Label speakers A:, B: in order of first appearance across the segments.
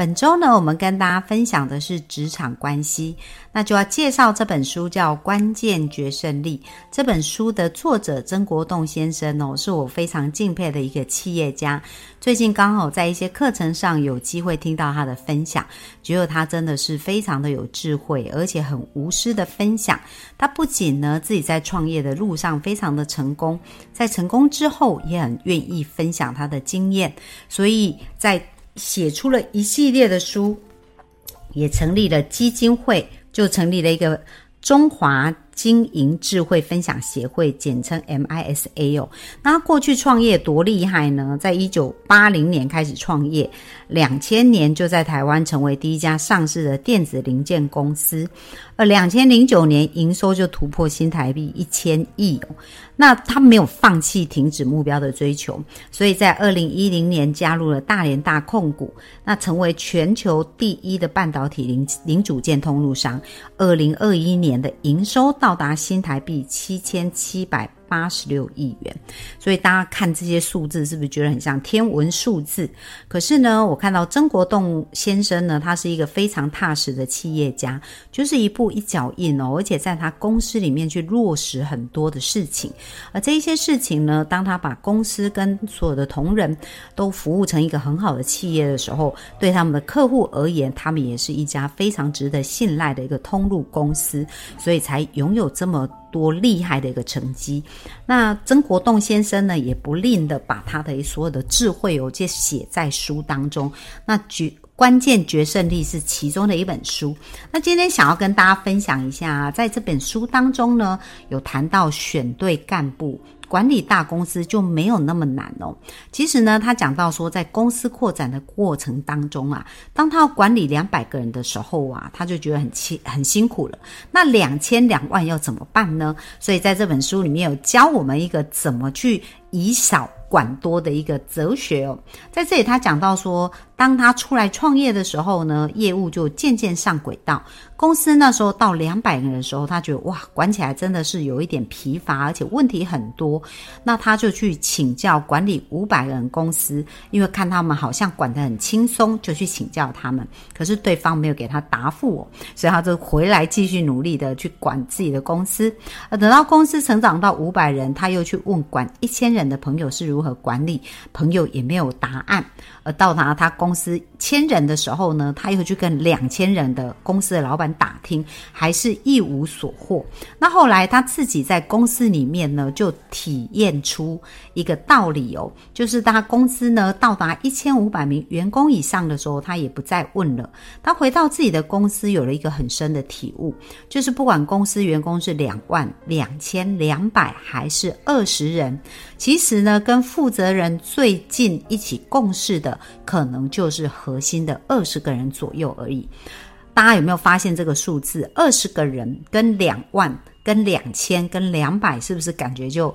A: 本周呢，我们跟大家分享的是职场关系，那就要介绍这本书，叫《关键决胜力》。这本书的作者曾国栋先生哦，是我非常敬佩的一个企业家。最近刚好在一些课程上有机会听到他的分享，觉得他真的是非常的有智慧，而且很无私的分享。他不仅呢自己在创业的路上非常的成功，在成功之后也很愿意分享他的经验，所以在写出了一系列的书，也成立了基金会，就成立了一个中华。经营智慧分享协会，简称 MISA 哦。那过去创业多厉害呢？在一九八零年开始创业，两千年就在台湾成为第一家上市的电子零件公司。呃两千零九年营收就突破新台币一千亿哦。那他没有放弃停止目标的追求，所以在二零一零年加入了大连大控股，那成为全球第一的半导体零零组件通路商。二零二一年的营收到达新台币七千七百。八十六亿元，所以大家看这些数字，是不是觉得很像天文数字？可是呢，我看到曾国栋先生呢，他是一个非常踏实的企业家，就是一步一脚印哦，而且在他公司里面去落实很多的事情。而这一些事情呢，当他把公司跟所有的同仁都服务成一个很好的企业的时候，对他们的客户而言，他们也是一家非常值得信赖的一个通路公司，所以才拥有这么。多厉害的一个成绩！那曾国栋先生呢，也不吝的把他的所有的智慧哦，就写在书当中。那决关键决胜力是其中的一本书。那今天想要跟大家分享一下，在这本书当中呢，有谈到选对干部。管理大公司就没有那么难哦。其实呢，他讲到说，在公司扩展的过程当中啊，当他要管理两百个人的时候啊，他就觉得很辛很辛苦了。那两千两万要怎么办呢？所以在这本书里面有教我们一个怎么去以少。管多的一个哲学哦，在这里他讲到说，当他出来创业的时候呢，业务就渐渐上轨道。公司那时候到两百个人的时候，他觉得哇，管起来真的是有一点疲乏，而且问题很多。那他就去请教管理五百人公司，因为看他们好像管得很轻松，就去请教他们。可是对方没有给他答复哦，所以他就回来继续努力的去管自己的公司。呃，等到公司成长到五百人，他又去问管一千人的朋友是如如何管理朋友也没有答案，而到达他公司千人的时候呢，他又去跟两千人的公司的老板打听，还是一无所获。那后来他自己在公司里面呢，就体验出一个道理哦，就是他公司呢到达一千五百名员工以上的时候，他也不再问了。他回到自己的公司，有了一个很深的体悟，就是不管公司员工是两万、两千、两百还是二十人，其实呢跟负责人最近一起共事的，可能就是核心的二十个人左右而已。大家有没有发现这个数字？二十个人跟两万、跟两千、跟两百，是不是感觉就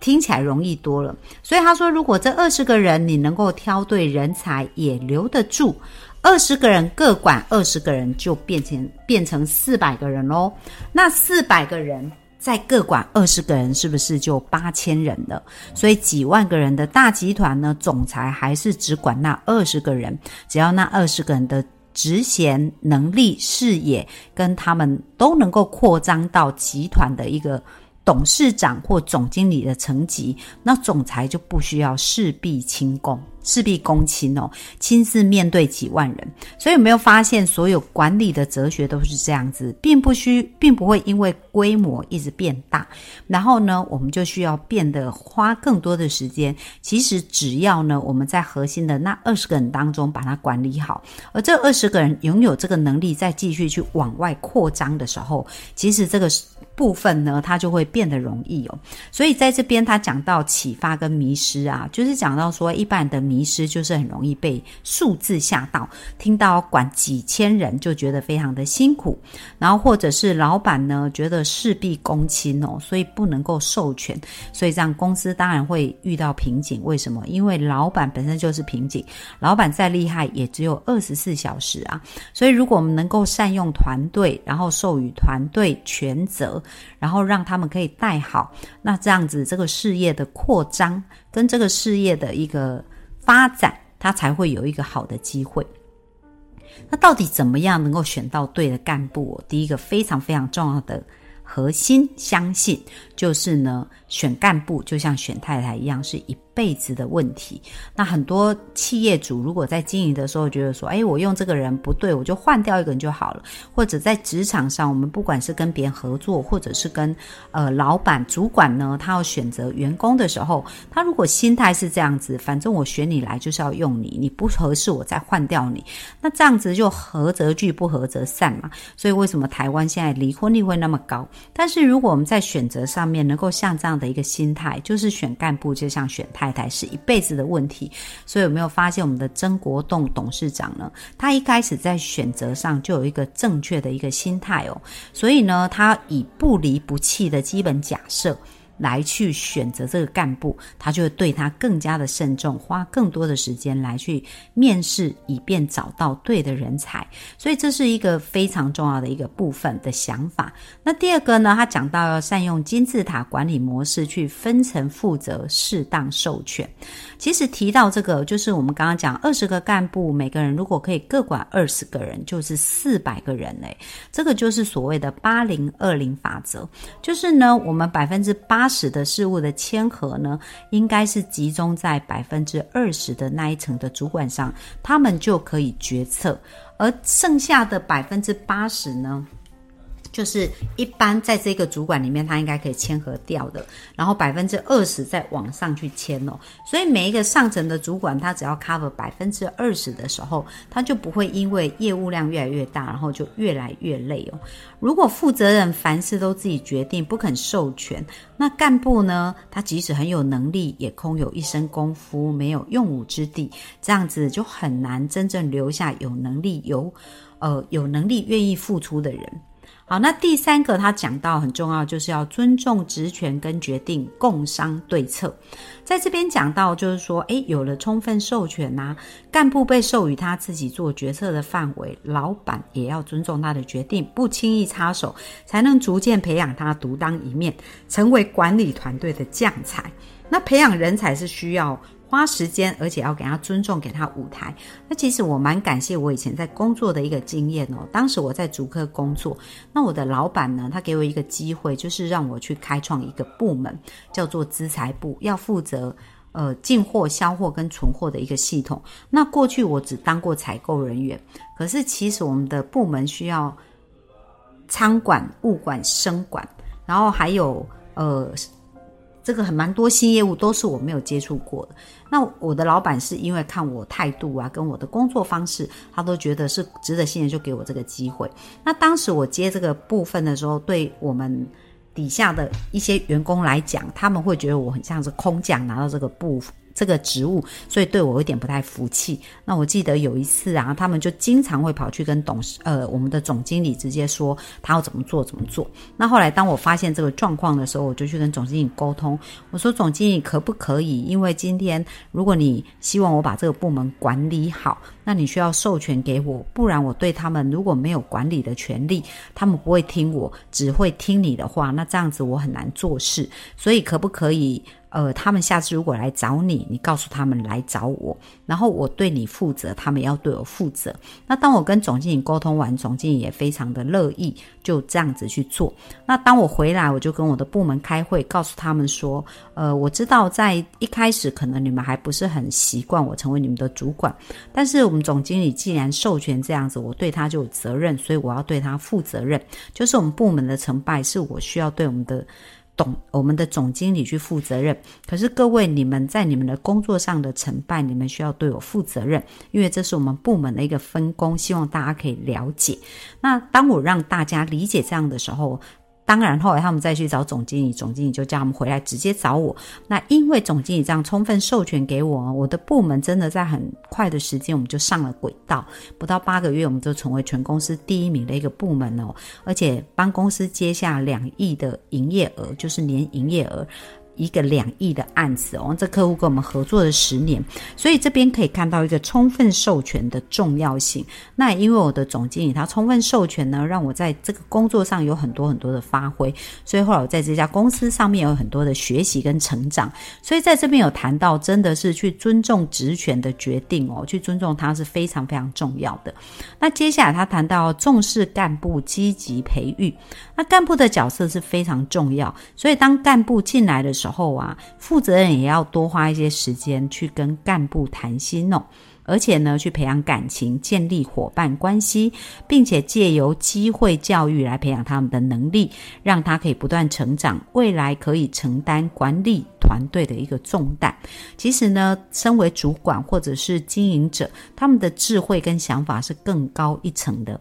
A: 听起来容易多了？所以他说，如果这二十个人你能够挑对人才，也留得住，二十个人各管二十个人，就变成变成四百个人喽。那四百个人。再各管二十个人，是不是就八千人了？所以几万个人的大集团呢，总裁还是只管那二十个人，只要那二十个人的职衔能力、视野跟他们都能够扩张到集团的一个董事长或总经理的层级，那总裁就不需要事必亲功。事必躬亲哦，亲自面对几万人，所以有没有发现，所有管理的哲学都是这样子，并不需，并不会因为规模一直变大，然后呢，我们就需要变得花更多的时间。其实只要呢，我们在核心的那二十个人当中把它管理好，而这二十个人拥有这个能力，再继续去往外扩张的时候，其实这个部分呢，它就会变得容易哦。所以在这边他讲到启发跟迷失啊，就是讲到说一般人的。迷失，就是很容易被数字吓到，听到管几千人就觉得非常的辛苦，然后或者是老板呢觉得事必躬亲哦，所以不能够授权，所以这样公司当然会遇到瓶颈。为什么？因为老板本身就是瓶颈，老板再厉害也只有二十四小时啊。所以如果我们能够善用团队，然后授予团队全责，然后让他们可以带好，那这样子这个事业的扩张跟这个事业的一个发展，他才会有一个好的机会。那到底怎么样能够选到对的干部？第一个非常非常重要的核心，相信就是呢，选干部就像选太太一样，是一。辈子的问题，那很多企业主如果在经营的时候觉得说，哎，我用这个人不对，我就换掉一个人就好了。或者在职场上，我们不管是跟别人合作，或者是跟呃老板、主管呢，他要选择员工的时候，他如果心态是这样子，反正我选你来就是要用你，你不合适我再换掉你，那这样子就合则聚，不合则散嘛。所以为什么台湾现在离婚率会那么高？但是如果我们在选择上面能够像这样的一个心态，就是选干部就像选。太太是一辈子的问题，所以有没有发现我们的曾国栋董事长呢？他一开始在选择上就有一个正确的一个心态哦，所以呢，他以不离不弃的基本假设。来去选择这个干部，他就会对他更加的慎重，花更多的时间来去面试，以便找到对的人才。所以这是一个非常重要的一个部分的想法。那第二个呢，他讲到要善用金字塔管理模式去分层负责，适当授权。其实提到这个，就是我们刚刚讲二十个干部，每个人如果可以各管二十个人，就是四百个人嘞。这个就是所谓的八零二零法则，就是呢，我们百分之八十的事物的签合呢，应该是集中在百分之二十的那一层的主管上，他们就可以决策，而剩下的百分之八十呢？就是一般在这个主管里面，他应该可以签合掉的，然后百分之二十再往上去签哦。所以每一个上层的主管，他只要 cover 百分之二十的时候，他就不会因为业务量越来越大，然后就越来越累哦。如果负责人凡事都自己决定，不肯授权，那干部呢，他即使很有能力，也空有一身功夫，没有用武之地，这样子就很难真正留下有能力、有呃有能力愿意付出的人。好，那第三个他讲到很重要，就是要尊重职权跟决定，共商对策。在这边讲到，就是说，诶，有了充分授权呐，干部被授予他自己做决策的范围，老板也要尊重他的决定，不轻易插手，才能逐渐培养他独当一面，成为管理团队的将才。那培养人才是需要。花时间，而且要给他尊重，给他舞台。那其实我蛮感谢我以前在工作的一个经验哦。当时我在主科工作，那我的老板呢，他给我一个机会，就是让我去开创一个部门，叫做资财部，要负责呃进货、销货跟存货的一个系统。那过去我只当过采购人员，可是其实我们的部门需要仓管、物管、生管，然后还有呃。这个很蛮多新业务都是我没有接触过的。那我的老板是因为看我态度啊，跟我的工作方式，他都觉得是值得信任，就给我这个机会。那当时我接这个部分的时候，对我们底下的一些员工来讲，他们会觉得我很像是空降拿到这个部。这个职务，所以对我有点不太服气。那我记得有一次啊，他们就经常会跑去跟董事呃我们的总经理直接说他要怎么做怎么做。那后来当我发现这个状况的时候，我就去跟总经理沟通，我说总经理可不可以？因为今天如果你希望我把这个部门管理好，那你需要授权给我，不然我对他们如果没有管理的权利，他们不会听我，只会听你的话，那这样子我很难做事。所以可不可以？呃，他们下次如果来找你，你告诉他们来找我，然后我对你负责，他们要对我负责。那当我跟总经理沟通完，总经理也非常的乐意，就这样子去做。那当我回来，我就跟我的部门开会，告诉他们说，呃，我知道在一开始可能你们还不是很习惯我成为你们的主管，但是我们总经理既然授权这样子，我对他就有责任，所以我要对他负责任。就是我们部门的成败，是我需要对我们的。我们的总经理去负责任，可是各位，你们在你们的工作上的成败，你们需要对我负责任，因为这是我们部门的一个分工，希望大家可以了解。那当我让大家理解这样的时候，当然，后来他们再去找总经理，总经理就叫他们回来直接找我。那因为总经理这样充分授权给我，我的部门真的在很快的时间我们就上了轨道，不到八个月我们就成为全公司第一名的一个部门哦，而且帮公司接下两亿的营业额，就是年营业额。一个两亿的案子哦，这客户跟我们合作了十年，所以这边可以看到一个充分授权的重要性。那因为我的总经理他充分授权呢，让我在这个工作上有很多很多的发挥，所以后来我在这家公司上面有很多的学习跟成长。所以在这边有谈到，真的是去尊重职权的决定哦，去尊重他是非常非常重要的。那接下来他谈到重视干部积极培育，那干部的角色是非常重要，所以当干部进来的时候。时候啊，负责人也要多花一些时间去跟干部谈心哦，而且呢，去培养感情，建立伙伴关系，并且借由机会教育来培养他们的能力，让他可以不断成长，未来可以承担管理团队的一个重担。其实呢，身为主管或者是经营者，他们的智慧跟想法是更高一层的。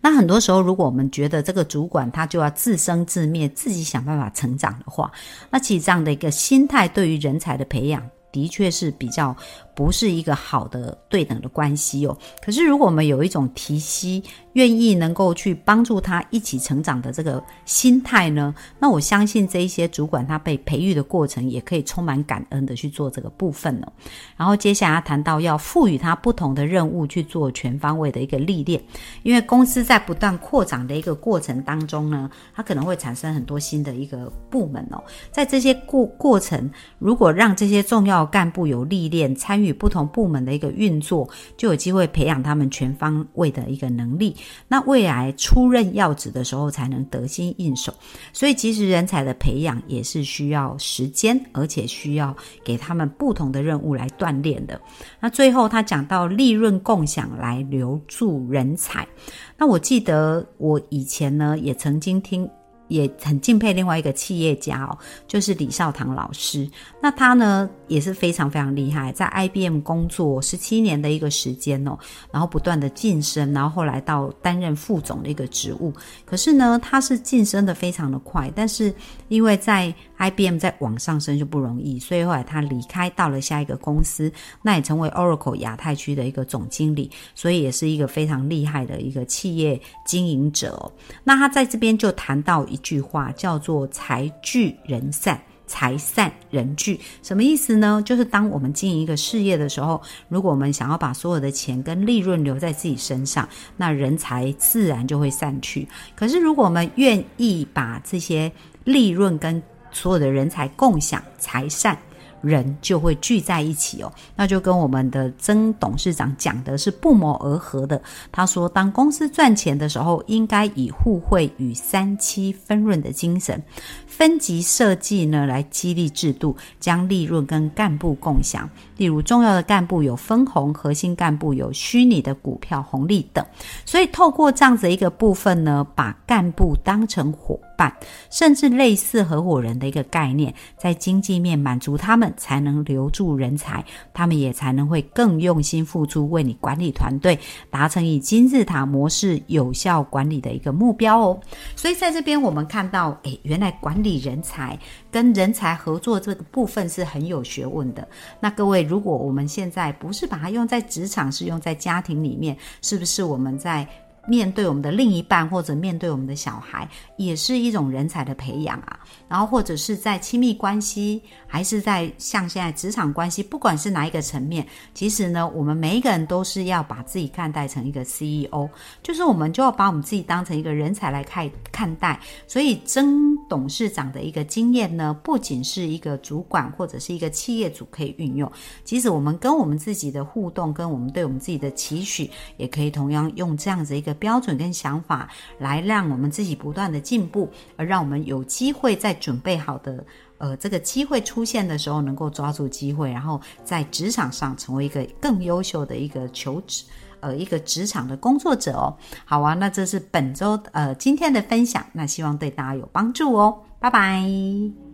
A: 那很多时候，如果我们觉得这个主管他就要自生自灭，自己想办法成长的话，那其实这样的一个心态，对于人才的培养，的确是比较。不是一个好的对等的关系哦。可是，如果我们有一种提息，愿意能够去帮助他一起成长的这个心态呢，那我相信这一些主管他被培育的过程，也可以充满感恩的去做这个部分呢。然后接下来谈到要赋予他不同的任务去做全方位的一个历练，因为公司在不断扩展的一个过程当中呢，它可能会产生很多新的一个部门哦。在这些过过程，如果让这些重要干部有历练参与。与不同部门的一个运作，就有机会培养他们全方位的一个能力。那未来出任要职的时候，才能得心应手。所以，其实人才的培养也是需要时间，而且需要给他们不同的任务来锻炼的。那最后，他讲到利润共享来留住人才。那我记得我以前呢，也曾经听。也很敬佩另外一个企业家哦，就是李少堂老师。那他呢也是非常非常厉害，在 IBM 工作十七年的一个时间哦，然后不断的晋升，然后后来到担任副总的一个职务。可是呢，他是晋升的非常的快，但是因为在 IBM 在往上升就不容易，所以后来他离开到了下一个公司，那也成为 Oracle 亚太区的一个总经理，所以也是一个非常厉害的一个企业经营者。那他在这边就谈到一句话，叫做“财聚人散，财散人聚”，什么意思呢？就是当我们经营一个事业的时候，如果我们想要把所有的钱跟利润留在自己身上，那人才自然就会散去。可是如果我们愿意把这些利润跟所有的人才共享财散，人就会聚在一起哦。那就跟我们的曾董事长讲的是不谋而合的。他说，当公司赚钱的时候，应该以互惠与三七分润的精神，分级设计呢，来激励制度，将利润跟干部共享。例如，重要的干部有分红，核心干部有虚拟的股票红利等。所以，透过这样子一个部分呢，把干部当成伙伴，甚至类似合伙人的一个概念，在经济面满足他们，才能留住人才，他们也才能会更用心付出，为你管理团队达成以金字塔模式有效管理的一个目标哦。所以，在这边我们看到，诶，原来管理人才跟人才合作这个部分是很有学问的。那各位。如果我们现在不是把它用在职场，是用在家庭里面，是不是我们在？面对我们的另一半，或者面对我们的小孩，也是一种人才的培养啊。然后或者是在亲密关系，还是在像现在职场关系，不管是哪一个层面，其实呢，我们每一个人都是要把自己看待成一个 CEO，就是我们就要把我们自己当成一个人才来看看待。所以曾董事长的一个经验呢，不仅是一个主管或者是一个企业主可以运用，即使我们跟我们自己的互动，跟我们对我们自己的期许，也可以同样用这样子一个。标准跟想法来让我们自己不断的进步，而让我们有机会在准备好的呃这个机会出现的时候，能够抓住机会，然后在职场上成为一个更优秀的一个求职呃一个职场的工作者哦。好啊，那这是本周呃今天的分享，那希望对大家有帮助哦。拜拜。